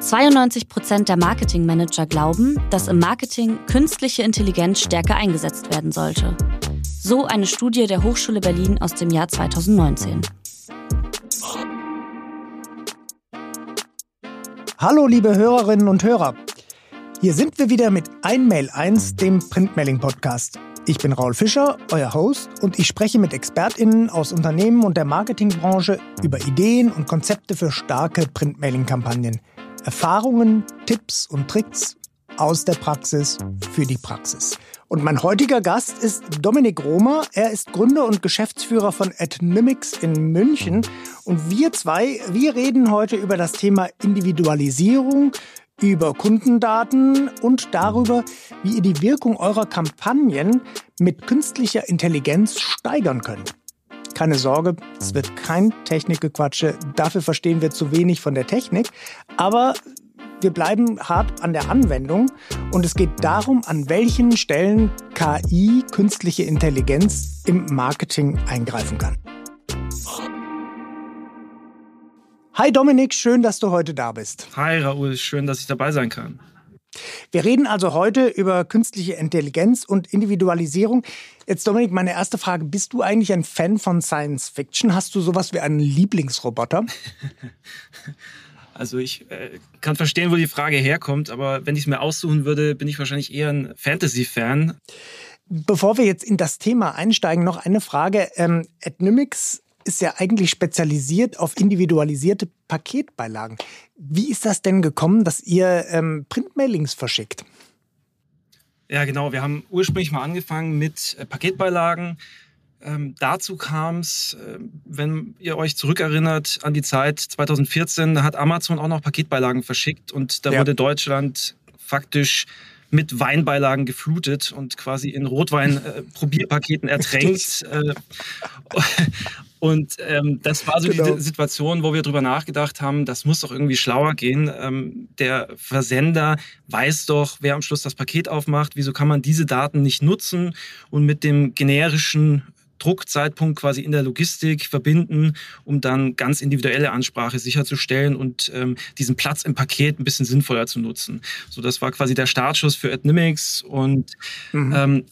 92 Prozent der Marketingmanager glauben, dass im Marketing künstliche Intelligenz stärker eingesetzt werden sollte. So eine Studie der Hochschule Berlin aus dem Jahr 2019. Hallo liebe Hörerinnen und Hörer. Hier sind wir wieder mit Einmail 1, dem Printmailing-Podcast. Ich bin Raul Fischer, euer Host, und ich spreche mit ExpertInnen aus Unternehmen und der Marketingbranche über Ideen und Konzepte für starke Printmailing-Kampagnen. Erfahrungen, Tipps und Tricks aus der Praxis für die Praxis. Und mein heutiger Gast ist Dominik Romer. Er ist Gründer und Geschäftsführer von Adnymics in München. Und wir zwei, wir reden heute über das Thema Individualisierung, über Kundendaten und darüber, wie ihr die Wirkung eurer Kampagnen mit künstlicher Intelligenz steigern könnt. Keine Sorge, es wird kein Technikgequatsche. Dafür verstehen wir zu wenig von der Technik. Aber wir bleiben hart an der Anwendung und es geht darum, an welchen Stellen KI, künstliche Intelligenz im Marketing eingreifen kann. Hi Dominik, schön, dass du heute da bist. Hi Raoul, schön, dass ich dabei sein kann. Wir reden also heute über künstliche Intelligenz und Individualisierung. Jetzt Dominik, meine erste Frage, bist du eigentlich ein Fan von Science Fiction? Hast du sowas wie einen Lieblingsroboter? Also ich äh, kann verstehen, wo die Frage herkommt, aber wenn ich es mir aussuchen würde, bin ich wahrscheinlich eher ein Fantasy-Fan. Bevor wir jetzt in das Thema einsteigen, noch eine Frage. Ähm, Adnymics ist ja eigentlich spezialisiert auf individualisierte Paketbeilagen. Wie ist das denn gekommen, dass ihr ähm, Printmailings verschickt? Ja, genau. Wir haben ursprünglich mal angefangen mit äh, Paketbeilagen. Ähm, dazu kam es, äh, wenn ihr euch zurückerinnert an die Zeit 2014, da hat Amazon auch noch Paketbeilagen verschickt und da ja. wurde Deutschland faktisch mit Weinbeilagen geflutet und quasi in Rotwein-Probierpaketen äh, ertränkt. Äh, und ähm, das war so genau. die Situation, wo wir drüber nachgedacht haben, das muss doch irgendwie schlauer gehen. Ähm, der Versender weiß doch, wer am Schluss das Paket aufmacht. Wieso kann man diese Daten nicht nutzen und mit dem generischen Druckzeitpunkt quasi in der Logistik verbinden, um dann ganz individuelle Ansprache sicherzustellen und ähm, diesen Platz im Paket ein bisschen sinnvoller zu nutzen. So, das war quasi der Startschuss für Adnimics und mhm. ähm,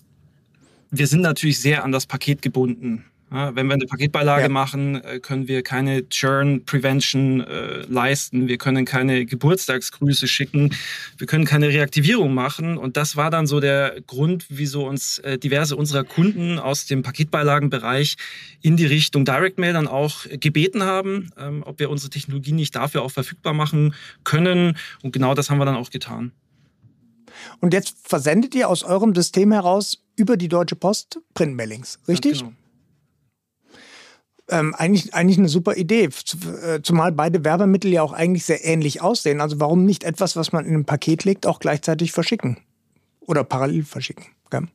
wir sind natürlich sehr an das Paket gebunden. Ja, wenn wir eine Paketbeilage ja. machen, äh, können wir keine Churn Prevention äh, leisten. Wir können keine Geburtstagsgrüße schicken. Wir können keine Reaktivierung machen. Und das war dann so der Grund, wieso uns äh, diverse unserer Kunden aus dem Paketbeilagenbereich in die Richtung Direct Mail dann auch gebeten haben, ähm, ob wir unsere Technologie nicht dafür auch verfügbar machen können. Und genau das haben wir dann auch getan. Und jetzt versendet ihr aus eurem System heraus über die Deutsche Post Printmailings, richtig? Ja, genau ähm, eigentlich, eigentlich eine super Idee. Äh, zumal beide Werbemittel ja auch eigentlich sehr ähnlich aussehen. Also warum nicht etwas, was man in ein Paket legt, auch gleichzeitig verschicken? Oder parallel verschicken. Gell?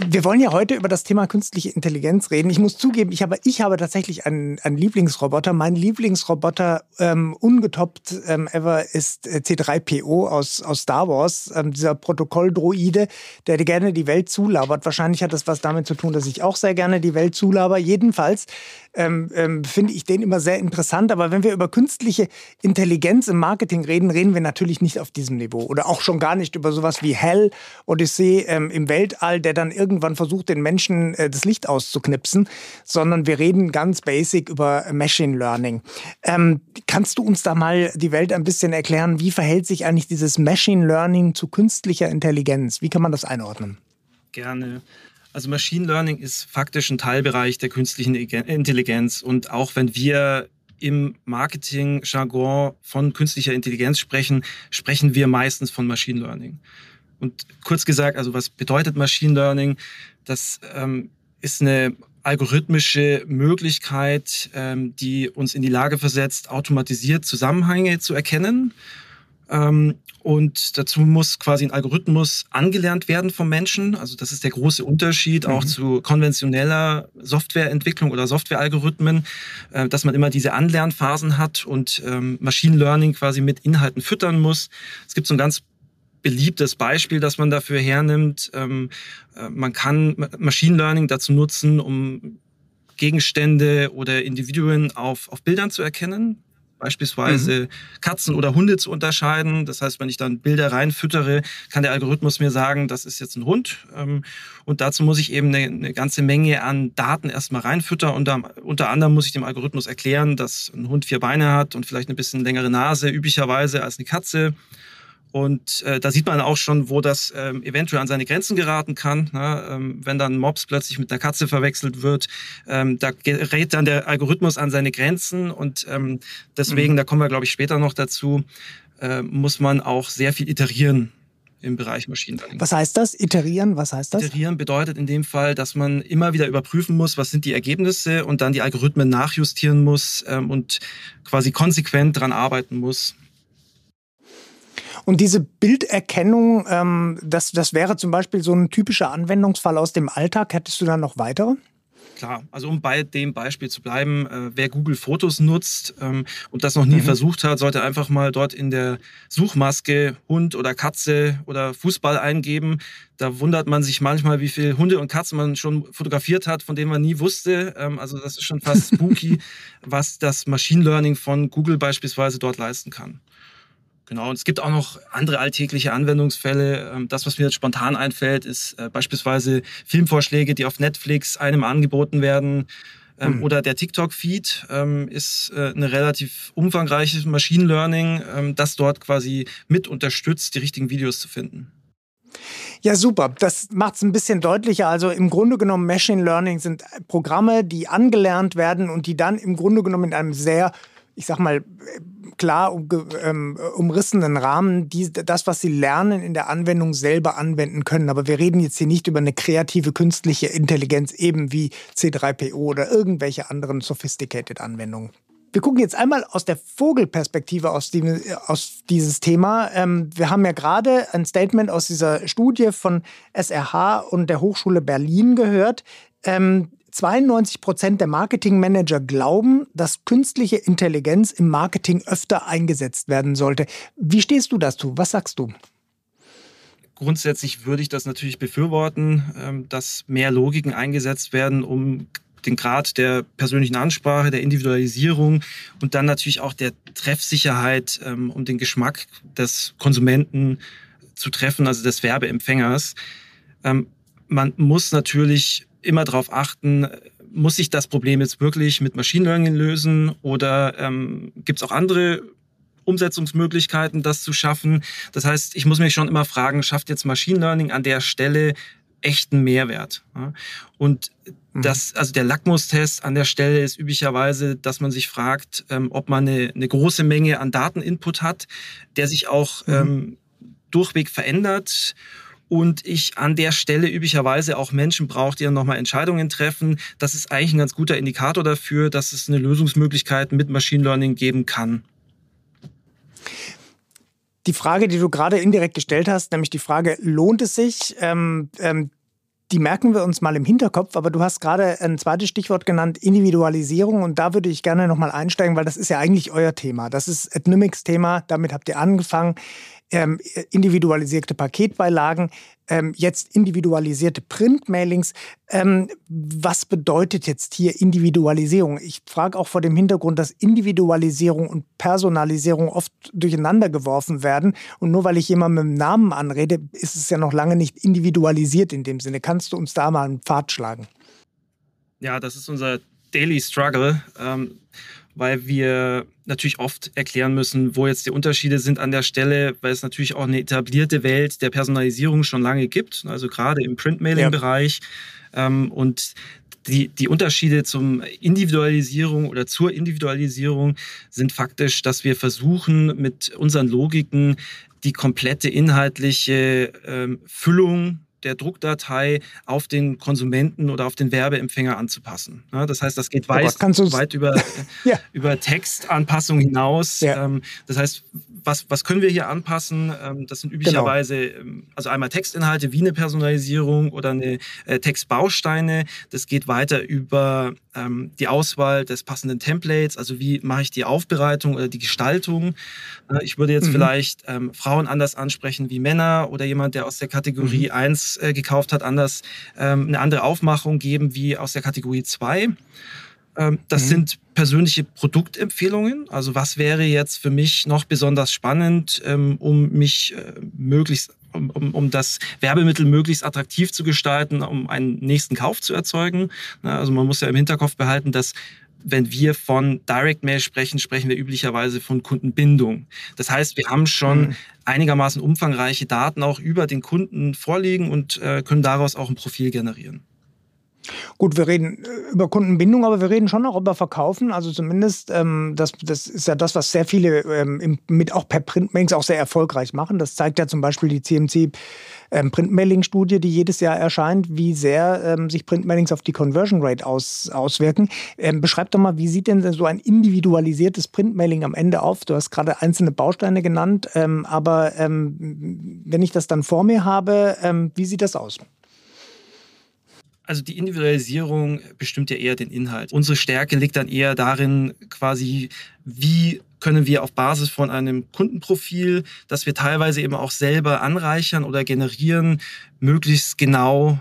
Wir wollen ja heute über das Thema künstliche Intelligenz reden. Ich muss zugeben, ich habe, ich habe tatsächlich einen, einen Lieblingsroboter. Mein Lieblingsroboter ähm, ungetoppt ähm, ever ist äh, C3PO aus, aus Star Wars, ähm, dieser Protokolldroide, der gerne die Welt zulabert. Wahrscheinlich hat das was damit zu tun, dass ich auch sehr gerne die Welt zulaber. Jedenfalls ähm, ähm, finde ich den immer sehr interessant. Aber wenn wir über künstliche Intelligenz im Marketing reden, reden wir natürlich nicht auf diesem Niveau. Oder auch schon gar nicht über sowas wie Hell Odyssey ähm, im Weltall, der dann irgendwann versucht, den Menschen äh, das Licht auszuknipsen, sondern wir reden ganz basic über Machine Learning. Ähm, kannst du uns da mal die Welt ein bisschen erklären, wie verhält sich eigentlich dieses Machine Learning zu künstlicher Intelligenz? Wie kann man das einordnen? Gerne. Also Machine Learning ist faktisch ein Teilbereich der künstlichen Intelligenz. Und auch wenn wir im Marketing-Jargon von künstlicher Intelligenz sprechen, sprechen wir meistens von Machine Learning. Und kurz gesagt, also was bedeutet Machine Learning? Das ähm, ist eine algorithmische Möglichkeit, ähm, die uns in die Lage versetzt, automatisiert Zusammenhänge zu erkennen ähm, und dazu muss quasi ein Algorithmus angelernt werden vom Menschen. Also das ist der große Unterschied mhm. auch zu konventioneller Softwareentwicklung oder Softwarealgorithmen, äh, dass man immer diese Anlernphasen hat und ähm, Machine Learning quasi mit Inhalten füttern muss. Es gibt so ein ganz beliebtes Beispiel, das man dafür hernimmt. Ähm, äh, man kann Machine Learning dazu nutzen, um Gegenstände oder Individuen auf, auf Bildern zu erkennen beispielsweise mhm. Katzen oder Hunde zu unterscheiden. Das heißt, wenn ich dann Bilder reinfüttere, kann der Algorithmus mir sagen, das ist jetzt ein Hund. Ähm, und dazu muss ich eben eine, eine ganze Menge an Daten erstmal reinfüttern. Und unter anderem muss ich dem Algorithmus erklären, dass ein Hund vier Beine hat und vielleicht eine bisschen längere Nase üblicherweise als eine Katze und äh, da sieht man auch schon, wo das ähm, eventuell an seine Grenzen geraten kann. Ne? Ähm, wenn dann Mops plötzlich mit einer Katze verwechselt wird, ähm, da gerät dann der Algorithmus an seine Grenzen. Und ähm, deswegen, mhm. da kommen wir, glaube ich, später noch dazu, äh, muss man auch sehr viel iterieren im Bereich Machine Learning. Was heißt das? Iterieren, was heißt das? Iterieren bedeutet in dem Fall, dass man immer wieder überprüfen muss, was sind die Ergebnisse und dann die Algorithmen nachjustieren muss ähm, und quasi konsequent daran arbeiten muss. Und diese Bilderkennung, ähm, das, das wäre zum Beispiel so ein typischer Anwendungsfall aus dem Alltag. Hättest du da noch weitere? Klar, also um bei dem Beispiel zu bleiben, äh, wer Google Fotos nutzt ähm, und das noch nie mhm. versucht hat, sollte einfach mal dort in der Suchmaske Hund oder Katze oder Fußball eingeben. Da wundert man sich manchmal, wie viele Hunde und Katzen man schon fotografiert hat, von denen man nie wusste. Ähm, also das ist schon fast spooky, was das Machine Learning von Google beispielsweise dort leisten kann. Genau, und es gibt auch noch andere alltägliche Anwendungsfälle. Ähm, das, was mir jetzt spontan einfällt, ist äh, beispielsweise Filmvorschläge, die auf Netflix einem angeboten werden. Ähm, mhm. Oder der TikTok-Feed ähm, ist äh, eine relativ umfangreiche Machine Learning, das dort quasi mit unterstützt, die richtigen Videos zu finden. Ja, super. Das macht es ein bisschen deutlicher. Also im Grunde genommen, Machine Learning sind Programme, die angelernt werden und die dann im Grunde genommen in einem sehr, ich sag mal, klar um, ähm, umrissenen Rahmen die, das, was sie lernen, in der Anwendung selber anwenden können. Aber wir reden jetzt hier nicht über eine kreative künstliche Intelligenz, eben wie C3PO oder irgendwelche anderen sophisticated Anwendungen. Wir gucken jetzt einmal aus der Vogelperspektive aus, die, aus dieses Thema. Ähm, wir haben ja gerade ein Statement aus dieser Studie von SRH und der Hochschule Berlin gehört. Ähm, 92 Prozent der Marketingmanager glauben, dass künstliche Intelligenz im Marketing öfter eingesetzt werden sollte. Wie stehst du dazu? Was sagst du? Grundsätzlich würde ich das natürlich befürworten, ähm, dass mehr Logiken eingesetzt werden, um den Grad der persönlichen Ansprache, der Individualisierung und dann natürlich auch der Treffsicherheit, ähm, um den Geschmack des Konsumenten zu treffen, also des Werbeempfängers. Ähm, man muss natürlich immer darauf achten, muss ich das Problem jetzt wirklich mit Machine Learning lösen oder ähm, gibt es auch andere Umsetzungsmöglichkeiten, das zu schaffen? Das heißt, ich muss mich schon immer fragen, schafft jetzt Machine Learning an der Stelle echten Mehrwert? Ja? Und mhm. das, also der Lackmustest an der Stelle ist üblicherweise, dass man sich fragt, ähm, ob man eine, eine, große Menge an Dateninput hat, der sich auch mhm. ähm, durchweg verändert und ich an der Stelle üblicherweise auch Menschen brauche, die dann nochmal Entscheidungen treffen. Das ist eigentlich ein ganz guter Indikator dafür, dass es eine Lösungsmöglichkeit mit Machine Learning geben kann. Die Frage, die du gerade indirekt gestellt hast, nämlich die Frage, lohnt es sich? Ähm, ähm, die merken wir uns mal im Hinterkopf, aber du hast gerade ein zweites Stichwort genannt, Individualisierung. Und da würde ich gerne nochmal einsteigen, weil das ist ja eigentlich euer Thema. Das ist Adnymics-Thema, damit habt ihr angefangen ähm, individualisierte Paketbeilagen, ähm, jetzt individualisierte Printmailings. Ähm, was bedeutet jetzt hier Individualisierung? Ich frage auch vor dem Hintergrund, dass Individualisierung und Personalisierung oft durcheinander geworfen werden. Und nur weil ich jemanden mit dem Namen anrede, ist es ja noch lange nicht individualisiert in dem Sinne. Kannst du uns da mal einen Pfad schlagen? Ja, das ist unser Daily Struggle. Ähm weil wir natürlich oft erklären müssen, wo jetzt die Unterschiede sind an der Stelle, weil es natürlich auch eine etablierte Welt der Personalisierung schon lange gibt, also gerade im Printmailing-Bereich. Ja. Ähm, und die, die Unterschiede zum Individualisierung oder zur Individualisierung sind faktisch, dass wir versuchen, mit unseren Logiken die komplette inhaltliche ähm, Füllung der Druckdatei auf den Konsumenten oder auf den Werbeempfänger anzupassen. das heißt, das geht weit, weit über, ja. über Textanpassung hinaus. Ja. Ähm, das heißt, was, was können wir hier anpassen? Ähm, das sind genau. üblicherweise genau. also einmal Textinhalte wie eine Personalisierung oder eine äh, Textbausteine. Das geht weiter über ähm, die Auswahl des passenden Templates, also wie mache ich die Aufbereitung oder die Gestaltung. Äh, ich würde jetzt mhm. vielleicht ähm, Frauen anders ansprechen wie Männer oder jemand, der aus der Kategorie mhm. 1 äh, gekauft hat, anders ähm, eine andere Aufmachung geben wie aus der Kategorie 2. Ähm, das mhm. sind persönliche Produktempfehlungen. Also was wäre jetzt für mich noch besonders spannend, ähm, um mich äh, möglichst um, um, um das Werbemittel möglichst attraktiv zu gestalten, um einen nächsten Kauf zu erzeugen. Also man muss ja im Hinterkopf behalten, dass wenn wir von Direct Mail sprechen, sprechen wir üblicherweise von Kundenbindung. Das heißt, wir haben schon mhm. einigermaßen umfangreiche Daten auch über den Kunden vorliegen und äh, können daraus auch ein Profil generieren. Gut, wir reden äh, über Kundenbindung, aber wir reden schon auch über Verkaufen. Also zumindest, ähm, das, das ist ja das, was sehr viele ähm, mit auch per Printmailings auch sehr erfolgreich machen. Das zeigt ja zum Beispiel die CMC ähm, Printmailing-Studie, die jedes Jahr erscheint, wie sehr ähm, sich Printmailings auf die Conversion Rate aus, auswirken. Ähm, beschreib doch mal, wie sieht denn so ein individualisiertes Printmailing am Ende auf? Du hast gerade einzelne Bausteine genannt, ähm, aber wenn ich das dann vor mir habe, wie sieht das aus? Also die Individualisierung bestimmt ja eher den Inhalt. Unsere Stärke liegt dann eher darin, quasi, wie können wir auf Basis von einem Kundenprofil, das wir teilweise eben auch selber anreichern oder generieren, möglichst genau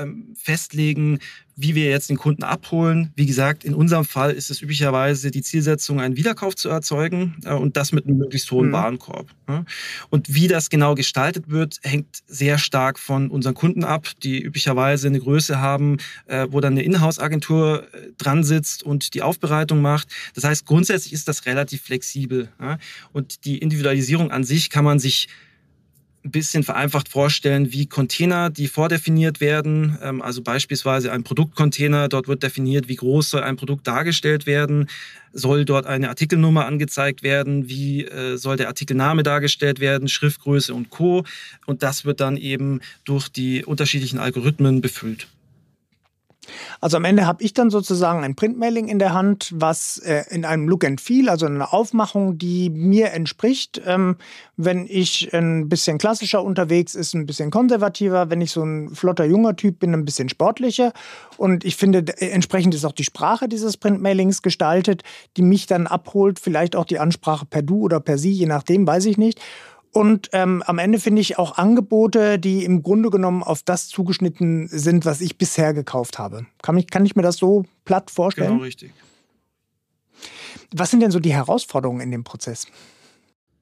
ähm, festlegen, wie wir jetzt den Kunden abholen. Wie gesagt, in unserem Fall ist es üblicherweise die Zielsetzung, einen Wiederkauf zu erzeugen äh, und das mit einem möglichst hohen mhm. Warenkorb. Ne? Und wie das genau gestaltet wird, hängt sehr stark von unseren Kunden ab, die üblicherweise eine Größe haben, äh, wo dann eine Inhouse-Agentur äh, dran sitzt und die Aufbereitung macht. Das heißt, grundsätzlich ist das relativ flexibel. Und die Individualisierung an sich kann man sich ein bisschen vereinfacht vorstellen wie Container, die vordefiniert werden. Ähm, also beispielsweise ein Produktcontainer, dort wird definiert, wie groß soll ein Produkt dargestellt werden, soll dort eine Artikelnummer angezeigt werden, wie äh, soll der Artikelname dargestellt werden, Schriftgröße und Co. Und das wird dann eben durch die unterschiedlichen Algorithmen befüllt. Also am Ende habe ich dann sozusagen ein Printmailing in der Hand, was äh, in einem Look and Feel, also eine Aufmachung, die mir entspricht. Ähm, wenn ich ein bisschen klassischer unterwegs ist, ein bisschen konservativer. Wenn ich so ein flotter junger Typ bin, ein bisschen sportlicher. Und ich finde, entsprechend ist auch die Sprache dieses Printmailings gestaltet, die mich dann abholt. Vielleicht auch die Ansprache per Du oder per Sie, je nachdem, weiß ich nicht. Und ähm, am Ende finde ich auch Angebote, die im Grunde genommen auf das zugeschnitten sind, was ich bisher gekauft habe. Kann ich, kann ich mir das so platt vorstellen? Genau, richtig. Was sind denn so die Herausforderungen in dem Prozess?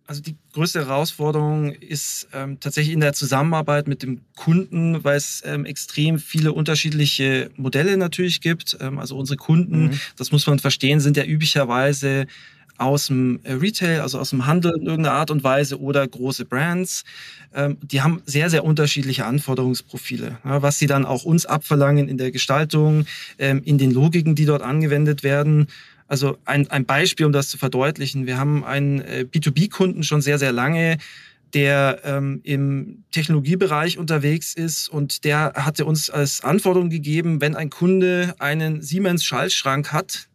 Also die größte Herausforderung ist ähm, tatsächlich in der Zusammenarbeit mit dem Kunden, weil es ähm, extrem viele unterschiedliche Modelle natürlich gibt. Ähm, also unsere Kunden, mhm. das muss man verstehen, sind ja üblicherweise aus dem äh, Retail, also aus dem Handel in irgendeiner Art und Weise oder große Brands. Ähm, die haben sehr, sehr unterschiedliche Anforderungsprofile, was sie dann auch uns abverlangen in der Gestaltung, ähm, in den Logiken, die dort angewendet werden. Also ein, ein Beispiel, um das zu verdeutlichen. Wir haben einen äh, B2B-Kunden schon sehr, sehr lange, der ähm, im Technologiebereich unterwegs ist und der hatte uns als Anforderung gegeben, wenn ein Kunde einen Siemens Schaltschrank hat,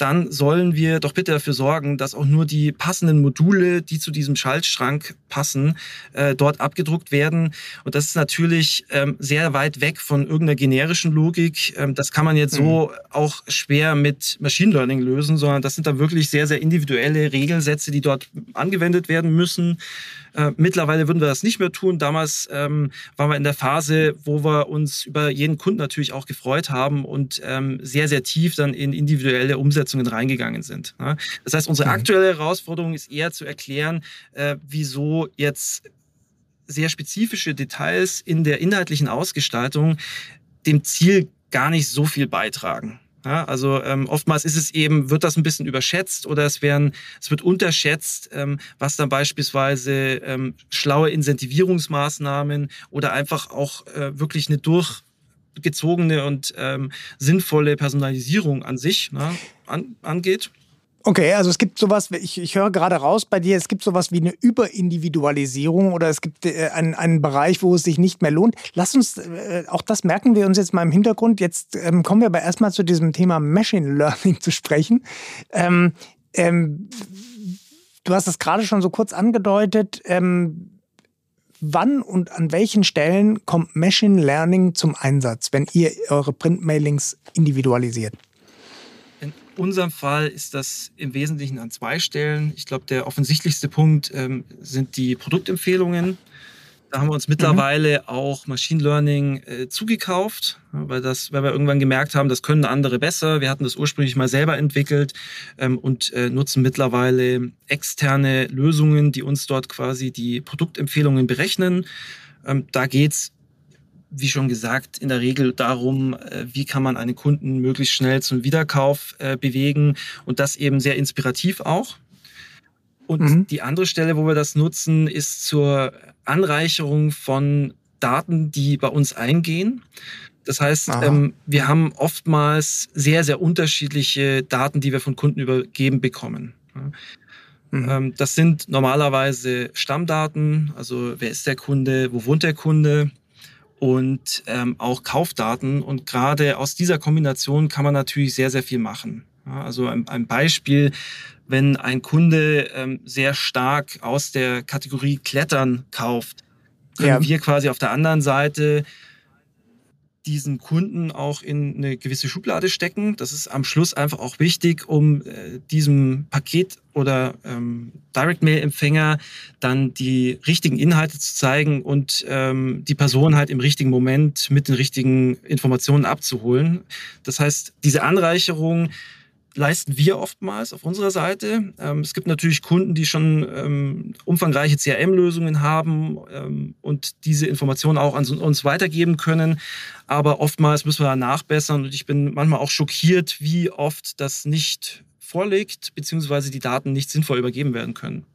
dann sollen wir doch bitte dafür sorgen, dass auch nur die passenden Module, die zu diesem Schaltschrank passen, äh, dort abgedruckt werden. Und das ist natürlich ähm, sehr weit weg von irgendeiner generischen Logik. Ähm, das kann man jetzt mhm. so auch schwer mit Machine Learning lösen, sondern das sind dann wirklich sehr, sehr individuelle Regelsätze, die dort angewendet werden müssen. Äh, mittlerweile würden wir das nicht mehr tun. Damals ähm, waren wir in der Phase, wo wir uns über jeden Kunden natürlich auch gefreut haben und ähm, sehr, sehr tief dann in individuelle Umsetzungen reingegangen sind. Ja? Das heißt, unsere mhm. aktuelle Herausforderung ist eher zu erklären, äh, wieso jetzt sehr spezifische Details in der inhaltlichen Ausgestaltung dem Ziel gar nicht so viel beitragen. Ja, also ähm, oftmals ist es eben, wird das ein bisschen überschätzt oder es werden, es wird unterschätzt, ähm, was dann beispielsweise ähm, schlaue Incentivierungsmaßnahmen oder einfach auch äh, wirklich eine durchgezogene und ähm, sinnvolle Personalisierung an sich ne, an, angeht. Okay, also es gibt sowas, ich, ich höre gerade raus bei dir, es gibt sowas wie eine Überindividualisierung oder es gibt äh, einen, einen Bereich, wo es sich nicht mehr lohnt. Lass uns, äh, auch das merken wir uns jetzt mal im Hintergrund. Jetzt ähm, kommen wir aber erstmal zu diesem Thema Machine Learning zu sprechen. Ähm, ähm, du hast es gerade schon so kurz angedeutet. Ähm, wann und an welchen Stellen kommt Machine Learning zum Einsatz, wenn ihr eure Printmailings individualisiert? Unserem Fall ist das im Wesentlichen an zwei Stellen. Ich glaube, der offensichtlichste Punkt ähm, sind die Produktempfehlungen. Da haben wir uns mittlerweile mhm. auch Machine Learning äh, zugekauft, weil, das, weil wir irgendwann gemerkt haben, das können andere besser. Wir hatten das ursprünglich mal selber entwickelt ähm, und äh, nutzen mittlerweile externe Lösungen, die uns dort quasi die Produktempfehlungen berechnen. Ähm, da geht's wie schon gesagt, in der Regel darum, äh, wie kann man einen Kunden möglichst schnell zum Wiederkauf äh, bewegen und das eben sehr inspirativ auch. Und mhm. die andere Stelle, wo wir das nutzen, ist zur Anreicherung von Daten, die bei uns eingehen. Das heißt, ähm, wir haben oftmals sehr, sehr unterschiedliche Daten, die wir von Kunden übergeben bekommen. Mhm. Ähm, das sind normalerweise Stammdaten, also wer ist der Kunde, wo wohnt der Kunde, und ähm, auch Kaufdaten. Und gerade aus dieser Kombination kann man natürlich sehr, sehr viel machen. Ja, also ein, ein, Beispiel, wenn ein Kunde ähm, sehr stark aus der Kategorie Klettern kauft, können ja. wir quasi auf der anderen Seite diesen Kunden auch in eine gewisse Schublade stecken. Das ist am Schluss einfach auch wichtig, um äh, diesem Paket oder ähm, Direct Mail Empfänger dann die richtigen Inhalte zu zeigen und ähm, die Person halt im richtigen Moment mit den richtigen Informationen abzuholen. Das heißt, diese Anreicherung leisten wir oftmals auf unserer Seite. Ähm, es gibt natürlich Kunden, die schon ähm, umfangreiche CRM-Lösungen haben ähm, und diese Informationen auch an uns weitergeben können. Aber oftmals müssen wir nachbessern und ich bin manchmal auch schockiert, wie oft das nicht vorliegt, beziehungsweise die Daten nicht sinnvoll übergeben werden können.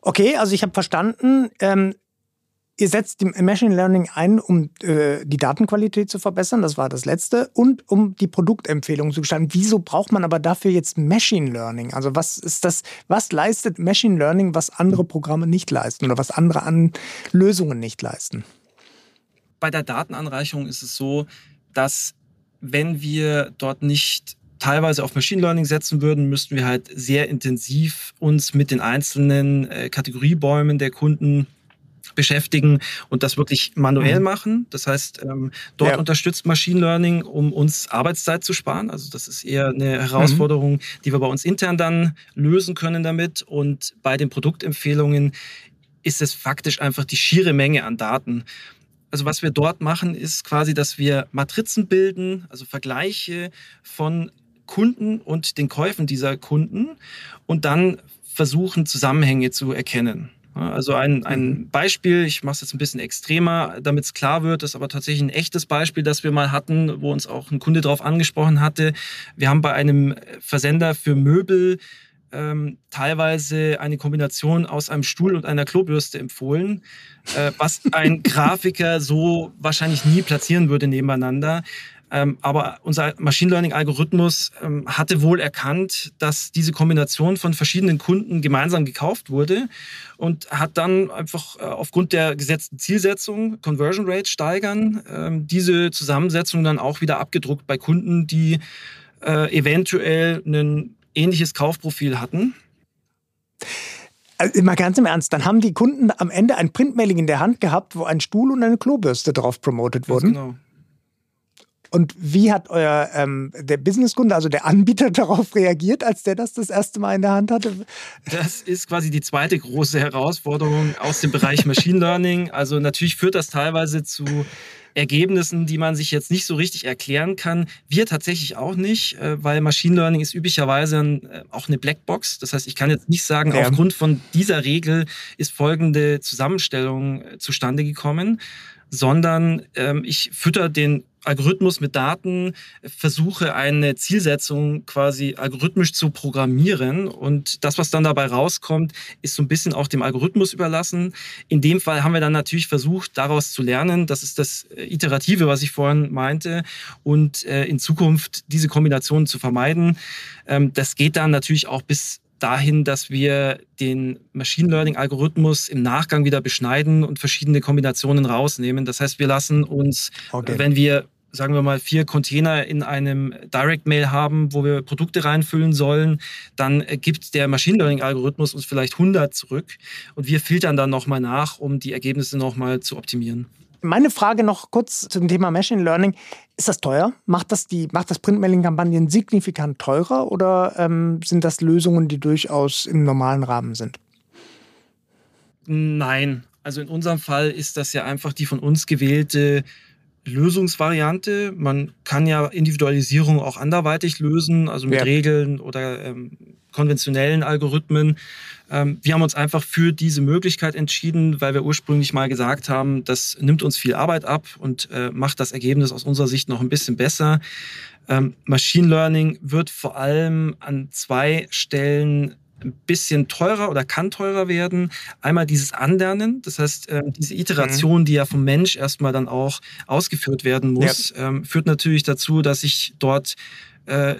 Okay, also ich habe verstanden, ähm, Ihr setzt Machine Learning ein, um äh, die Datenqualität zu verbessern, das war das letzte, und um die Produktempfehlung zu gestalten. Wieso braucht man aber dafür jetzt Machine Learning? Also was ist das, was leistet Machine Learning, was andere Programme nicht leisten oder was andere an Lösungen nicht leisten? Bei der Datenanreicherung ist es so, dass wenn wir dort nicht teilweise auf Machine Learning setzen würden, müssten wir halt sehr intensiv uns mit den einzelnen äh, Kategoriebäumen der Kunden beschäftigen und das wirklich manuell mhm. machen. Das heißt, ähm, dort ja. unterstützt Machine Learning, um uns Arbeitszeit zu sparen. Also das ist eher eine Herausforderung, mhm. die wir bei uns intern dann lösen können damit. Und bei den Produktempfehlungen ist es faktisch einfach die schiere Menge an Daten. Also was wir dort machen, ist quasi, dass wir Matrizen bilden, also Vergleiche von Kunden und den Käufen dieser Kunden und dann versuchen, Zusammenhänge zu erkennen. Also ein, ein mhm. Beispiel, ich mache es jetzt ein bisschen extremer, damit es klar wird, ist aber tatsächlich ein echtes Beispiel, das wir mal hatten, wo uns auch ein Kunde darauf angesprochen hatte. Wir haben bei einem Versender für Möbel ähm, teilweise eine Kombination aus einem Stuhl und einer Klobürste empfohlen, äh, was ein Grafiker so wahrscheinlich nie platzieren würde nebeneinander. Ähm, aber unser Machine Learning-Algorithmus ähm, hatte wohl erkannt, dass diese Kombination von verschiedenen Kunden gemeinsam gekauft wurde und hat dann einfach äh, aufgrund der gesetzten Zielsetzung, Conversion Rate steigern, ähm, diese Zusammensetzung dann auch wieder abgedruckt bei Kunden, die äh, eventuell ein ähnliches Kaufprofil hatten. Also mal ganz im Ernst, dann haben die Kunden am Ende ein Printmailing in der Hand gehabt, wo ein Stuhl und eine Klobürste drauf promotet wurden. Genau. Und wie hat euer ähm, der Businesskunde, also der Anbieter, darauf reagiert, als der das das erste Mal in der Hand hatte? Das ist quasi die zweite große Herausforderung aus dem Bereich Machine Learning. Also natürlich führt das teilweise zu Ergebnissen, die man sich jetzt nicht so richtig erklären kann. Wir tatsächlich auch nicht, äh, weil Machine Learning ist üblicherweise äh, auch eine Blackbox. Das heißt, ich kann jetzt nicht sagen, ja. aufgrund von dieser Regel ist folgende Zusammenstellung äh, zustande gekommen, sondern ähm, ich fütter den Algorithmus mit Daten versuche, eine Zielsetzung quasi algorithmisch zu programmieren. Und das, was dann dabei rauskommt, ist so ein bisschen auch dem Algorithmus überlassen. In dem Fall haben wir dann natürlich versucht, daraus zu lernen. Das ist das äh, Iterative, was ich vorhin meinte. Und äh, in Zukunft diese Kombinationen zu vermeiden. Ähm, das geht dann natürlich auch bis dahin, dass wir den Machine Learning Algorithmus im Nachgang wieder beschneiden und verschiedene Kombinationen rausnehmen. Das heißt, wir lassen uns, okay. wenn wir sagen wir mal, vier Container in einem Direct Mail haben, wo wir Produkte reinfüllen sollen, dann gibt der Machine Learning Algorithmus uns vielleicht 100 zurück und wir filtern dann nochmal nach, um die Ergebnisse nochmal zu optimieren. Meine Frage noch kurz zum Thema Machine Learning. Ist das teuer? Macht das, die, macht das Printmailing-Kampagnen signifikant teurer oder ähm, sind das Lösungen, die durchaus im normalen Rahmen sind? Nein, Also in unserem Fall ist das ja einfach die von uns gewählte Lösungsvariante. Man kann ja Individualisierung auch anderweitig lösen, also mit ja. Regeln oder ähm, konventionellen Algorithmen. Ähm, wir haben uns einfach für diese Möglichkeit entschieden, weil wir ursprünglich mal gesagt haben, das nimmt uns viel Arbeit ab und äh, macht das Ergebnis aus unserer Sicht noch ein bisschen besser. Ähm, Machine Learning wird vor allem an zwei Stellen ein bisschen teurer oder kann teurer werden. Einmal dieses Anlernen, das heißt, äh, diese Iteration, mhm. die ja vom Mensch erstmal dann auch ausgeführt werden muss, ja. ähm, führt natürlich dazu, dass ich dort äh,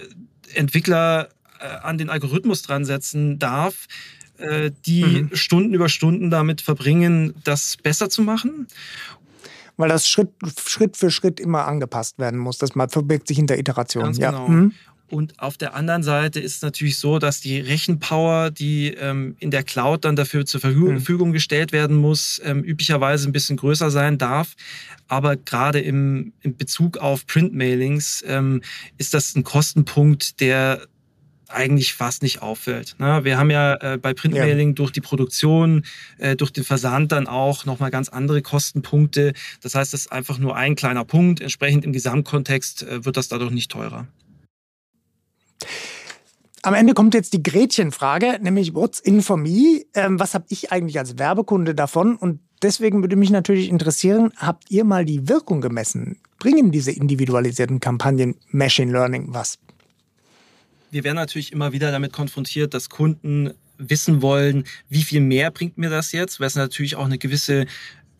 Entwickler äh, an den Algorithmus dran setzen darf, äh, die mhm. Stunden über Stunden damit verbringen, das besser zu machen weil das Schritt, Schritt für Schritt immer angepasst werden muss. Das verbirgt sich hinter Iteration. Ganz ja. genau. Mhm. Und auf der anderen Seite ist es natürlich so, dass die Rechenpower, die ähm, in der Cloud dann dafür zur mhm. Verfügung gestellt werden muss, ähm, üblicherweise ein bisschen größer sein darf. Aber gerade im, in Bezug auf Printmailings ähm, ist das ein Kostenpunkt, der eigentlich fast nicht auffällt. Ne? Wir haben ja äh, bei Printmailing ja. durch die Produktion, äh, durch den Versand dann auch nochmal ganz andere Kostenpunkte. Das heißt, das ist einfach nur ein kleiner Punkt. Entsprechend im Gesamtkontext äh, wird das dadurch nicht teurer. Am Ende kommt jetzt die Gretchenfrage, nämlich What's in for me? Ähm, was habe ich eigentlich als Werbekunde davon? Und deswegen würde mich natürlich interessieren, habt ihr mal die Wirkung gemessen? Bringen diese individualisierten Kampagnen Machine Learning was? Wir werden natürlich immer wieder damit konfrontiert, dass Kunden wissen wollen, wie viel mehr bringt mir das jetzt, weil es natürlich auch eine gewisse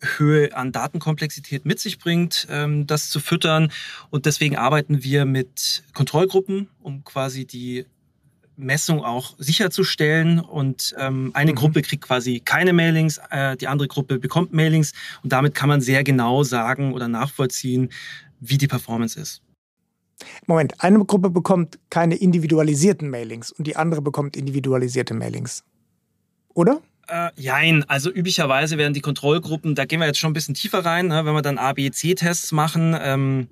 Höhe an Datenkomplexität mit sich bringt, ähm, das zu füttern. Und deswegen arbeiten wir mit Kontrollgruppen, um quasi die Messung auch sicherzustellen. Und ähm, eine mhm. Gruppe kriegt quasi keine Mailings, äh, die andere Gruppe bekommt Mailings. Und damit kann man sehr genau sagen oder nachvollziehen, wie die Performance ist. Moment, eine Gruppe bekommt keine individualisierten Mailings und die andere bekommt individualisierte Mailings. Oder? Äh, jein, also üblicherweise werden die Kontrollgruppen, da gehen wir jetzt schon ein bisschen tiefer rein, ne, wenn wir dann A-B-C-Tests machen, ähm,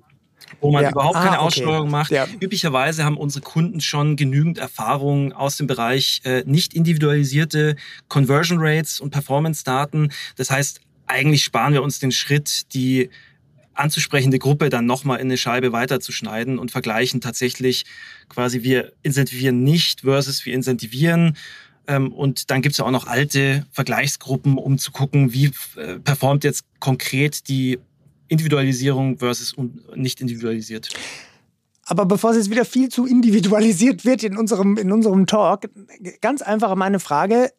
wo man ja. überhaupt ah, keine Aussteuerung okay. macht. Ja. Üblicherweise haben unsere Kunden schon genügend Erfahrung aus dem Bereich äh, nicht individualisierte Conversion Rates und Performance-Daten. Das heißt, eigentlich sparen wir uns den Schritt, die anzusprechende Gruppe dann nochmal in eine Scheibe weiterzuschneiden und vergleichen tatsächlich quasi, wir incentivieren nicht versus wir incentivieren und dann gibt es ja auch noch alte Vergleichsgruppen, um zu gucken, wie äh, performt jetzt konkret die Individualisierung versus nicht individualisiert. Aber bevor es jetzt wieder viel zu individualisiert wird in unserem, in unserem Talk, ganz einfach meine Frage.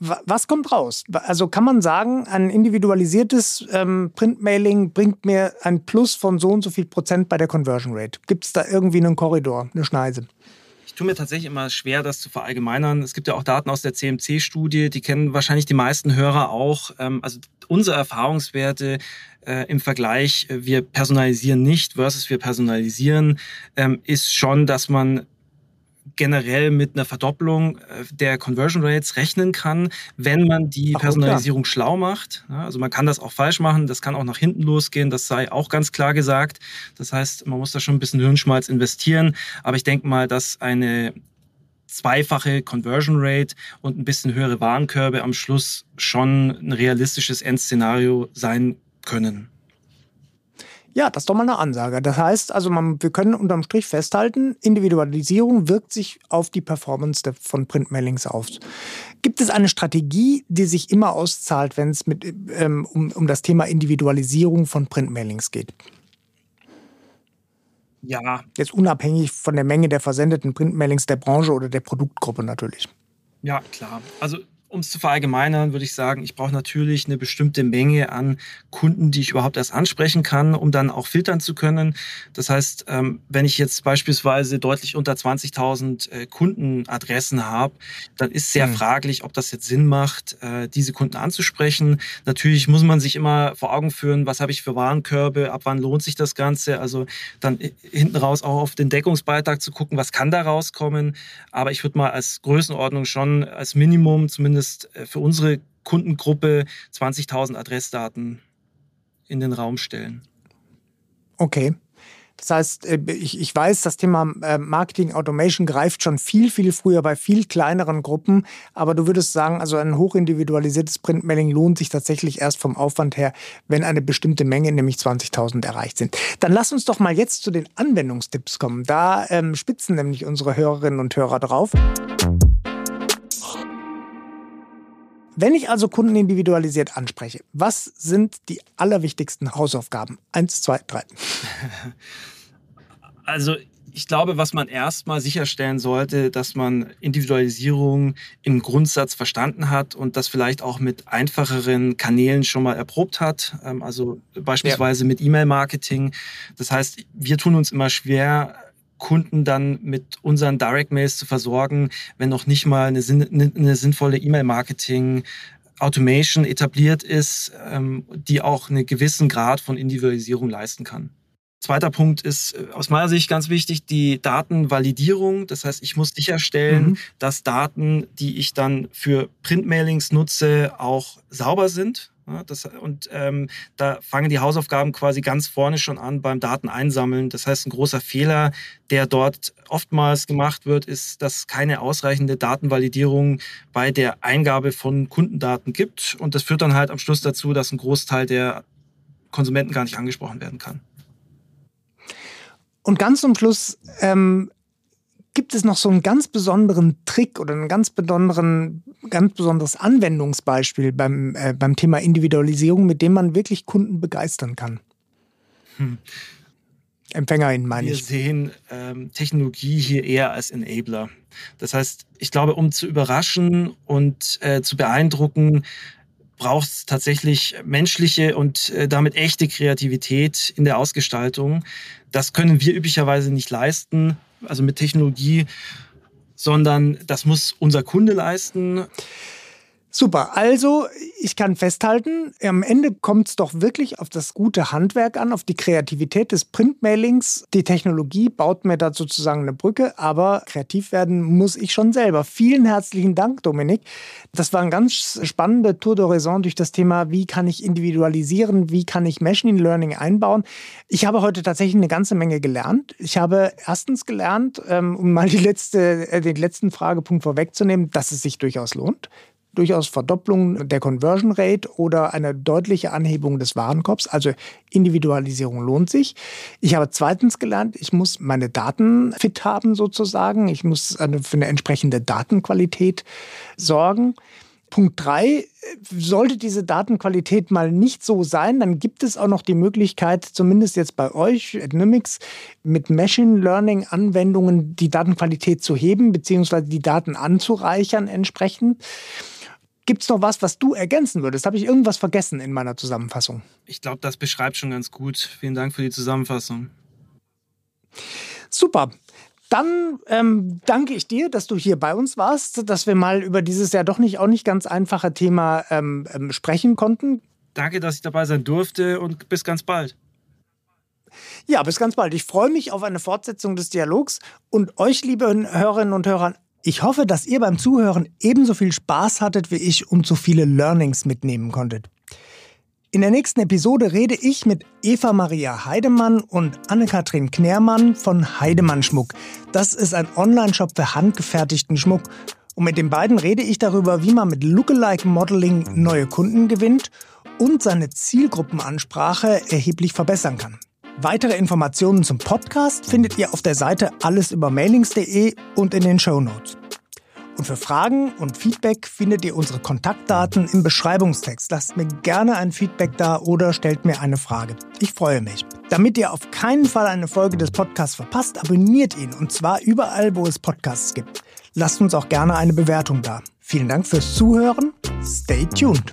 Was kommt raus? Also kann man sagen, ein individualisiertes ähm, Printmailing bringt mir ein Plus von so und so viel Prozent bei der Conversion Rate? Gibt es da irgendwie einen Korridor, eine Schneise? Tue mir tatsächlich immer schwer, das zu verallgemeinern. Es gibt ja auch Daten aus der CMC-Studie, die kennen wahrscheinlich die meisten Hörer auch. Ähm, also unsere Erfahrungswerte äh, im Vergleich, äh, wir personalisieren nicht versus wir personalisieren, ähm, ist schon, dass man generell mit einer Verdopplung äh, der Conversion Rates rechnen kann, wenn man die Ach, Personalisierung klar. schlau macht. Also man kann das auch falsch machen, das kann auch nach hinten losgehen, das sei auch ganz klar gesagt. Das heißt, man muss da schon ein bisschen Hirnschmalz investieren. Aber ich denke mal, dass eine zweifache Conversion Rate und ein bisschen höhere Warenkörbe am Schluss schon ein realistisches Endszenario sein können. Ja, das ist doch mal eine Ansage. Das heißt, also man, wir können unterm Strich festhalten, Individualisierung wirkt sich auf die Performance von Printmailings aus. Gibt es eine Strategie, die sich immer auszahlt, wenn es mit, ähm, um, um das Thema Individualisierung von Printmailings geht? Ja. Jetzt unabhängig von der Menge der versendeten Printmailings der Branche oder der Produktgruppe natürlich. Ja, klar. Also um es zu verallgemeinern, würde ich sagen, ich brauche natürlich eine bestimmte Menge an Kunden, die ich überhaupt erst ansprechen kann, um dann auch filtern zu können. Das heißt, ähm, wenn ich jetzt beispielsweise deutlich unter 20.000 äh, Kundenadressen habe, dann ist sehr hm. fraglich, ob das jetzt Sinn macht, äh, diese Kunden anzusprechen. Natürlich muss man sich immer vor Augen führen, was habe ich für Warenkörbe, ab wann lohnt sich das Ganze. Also dann äh, hinten raus auch auf den Deckungsbeitrag zu gucken, was kann da rauskommen. Aber ich würde mal als Größenordnung schon als Minimum zumindest zumindest äh, für unsere Kundengruppe 20.000 Adressdaten in den Raum stellen. Okay. Das heißt, äh, ich, ich weiß, das Thema äh, Marketing Automation greift schon viel, viel früher bei viel kleineren Gruppen. Aber du würdest sagen, also ein hochindividualisiertes Printmailing lohnt sich tatsächlich erst vom Aufwand her, wenn eine bestimmte Menge, nämlich 20.000, erreicht sind. Dann lass uns doch mal jetzt zu den Anwendungstipps kommen. Da ähm, spitzen nämlich unsere Hörerinnen und Hörer drauf. Wenn ich also Kunden individualisiert anspreche, was sind die allerwichtigsten Hausaufgaben? Eins, zwei, drei. Also ich glaube, was man erstmal sicherstellen sollte, dass man Individualisierung im Grundsatz verstanden hat und das vielleicht auch mit einfacheren Kanälen schon mal erprobt hat. Ähm, also beispielsweise ja. mit E-Mail-Marketing. Das heißt, wir tun uns immer schwer, Kunden dann mit unseren Direct Mails zu versorgen, wenn noch nicht mal eine, eine sinnvolle E-Mail-Marketing Automation etabliert ist, ähm, die auch einen gewissen Grad von Individualisierung leisten kann. Zweiter Punkt ist äh, aus meiner Sicht ganz wichtig, die Datenvalidierung. Das heißt, ich muss sicherstellen, mhm. dass Daten, die ich dann für Printmailings nutze, auch sauber sind. Ja, das, und ähm, da fangen die Hausaufgaben quasi ganz vorne schon an beim Dateneinsammeln. Das heißt, ein großer Fehler, der dort oftmals gemacht wird, ist, dass keine ausreichende Datenvalidierung bei der Eingabe von Kundendaten gibt. Und das führt dann halt am Schluss dazu, dass ein Großteil der Konsumenten gar nicht angesprochen werden kann. Und ganz zum Schluss ähm, gibt es noch so einen ganz besonderen Trick oder ein ganz, besonderen, ganz besonderes Anwendungsbeispiel beim, äh, beim Thema Individualisierung, mit dem man wirklich Kunden begeistern kann? Hm. EmpfängerInnen meine Wir ich. Wir sehen ähm, Technologie hier eher als Enabler. Das heißt, ich glaube, um zu überraschen und äh, zu beeindrucken, braucht es tatsächlich menschliche und äh, damit echte Kreativität in der Ausgestaltung. Das können wir üblicherweise nicht leisten also mit Technologie, sondern das muss unser Kunde leisten. Super, also ich kann festhalten, am Ende kommt es doch wirklich auf das gute Handwerk an, auf die Kreativität des Printmailings. Die Technologie baut mir da sozusagen eine Brücke, aber kreativ werden muss ich schon selber. Vielen herzlichen Dank, Dominik. Das war ein ganz spannender Tour d'Horizon durch das Thema, wie kann ich individualisieren, wie kann ich Machine Learning einbauen. Ich habe heute tatsächlich eine ganze Menge gelernt. Ich habe erstens gelernt, ähm, um mal letzte, äh, den letzten Fragepunkt vorwegzunehmen, dass es sich durchaus lohnt durchaus Verdopplung der Conversion Rate oder eine deutliche Anhebung des Warenkorbs. Also Individualisierung lohnt sich. Ich habe zweitens gelernt, ich muss meine Daten fit haben sozusagen. Ich muss für eine entsprechende Datenqualität sorgen. Punkt drei, sollte diese Datenqualität mal nicht so sein, dann gibt es auch noch die Möglichkeit, zumindest jetzt bei euch, Adnymics, mit Machine Learning Anwendungen die Datenqualität zu heben, beziehungsweise die Daten anzureichern entsprechend. Gibt es noch was, was du ergänzen würdest? Habe ich irgendwas vergessen in meiner Zusammenfassung? Ich glaube, das beschreibt schon ganz gut. Vielen Dank für die Zusammenfassung. Super. Dann ähm, danke ich dir, dass du hier bei uns warst, dass wir mal über dieses ja doch nicht auch nicht ganz einfache Thema ähm, ähm, sprechen konnten. Danke, dass ich dabei sein durfte und bis ganz bald. Ja, bis ganz bald. Ich freue mich auf eine Fortsetzung des Dialogs und euch, liebe Hörerinnen und Hörer, ich hoffe, dass ihr beim Zuhören ebenso viel Spaß hattet wie ich und so viele Learnings mitnehmen konntet. In der nächsten Episode rede ich mit Eva Maria Heidemann und Anne-Kathrin Knärmann von Heidemann Schmuck. Das ist ein Online-Shop für handgefertigten Schmuck. Und mit den beiden rede ich darüber, wie man mit Lookalike Modeling neue Kunden gewinnt und seine Zielgruppenansprache erheblich verbessern kann. Weitere Informationen zum Podcast findet ihr auf der Seite allesübermailings.de und in den Show Notes. Und für Fragen und Feedback findet ihr unsere Kontaktdaten im Beschreibungstext. Lasst mir gerne ein Feedback da oder stellt mir eine Frage. Ich freue mich. Damit ihr auf keinen Fall eine Folge des Podcasts verpasst, abonniert ihn und zwar überall, wo es Podcasts gibt. Lasst uns auch gerne eine Bewertung da. Vielen Dank fürs Zuhören. Stay tuned.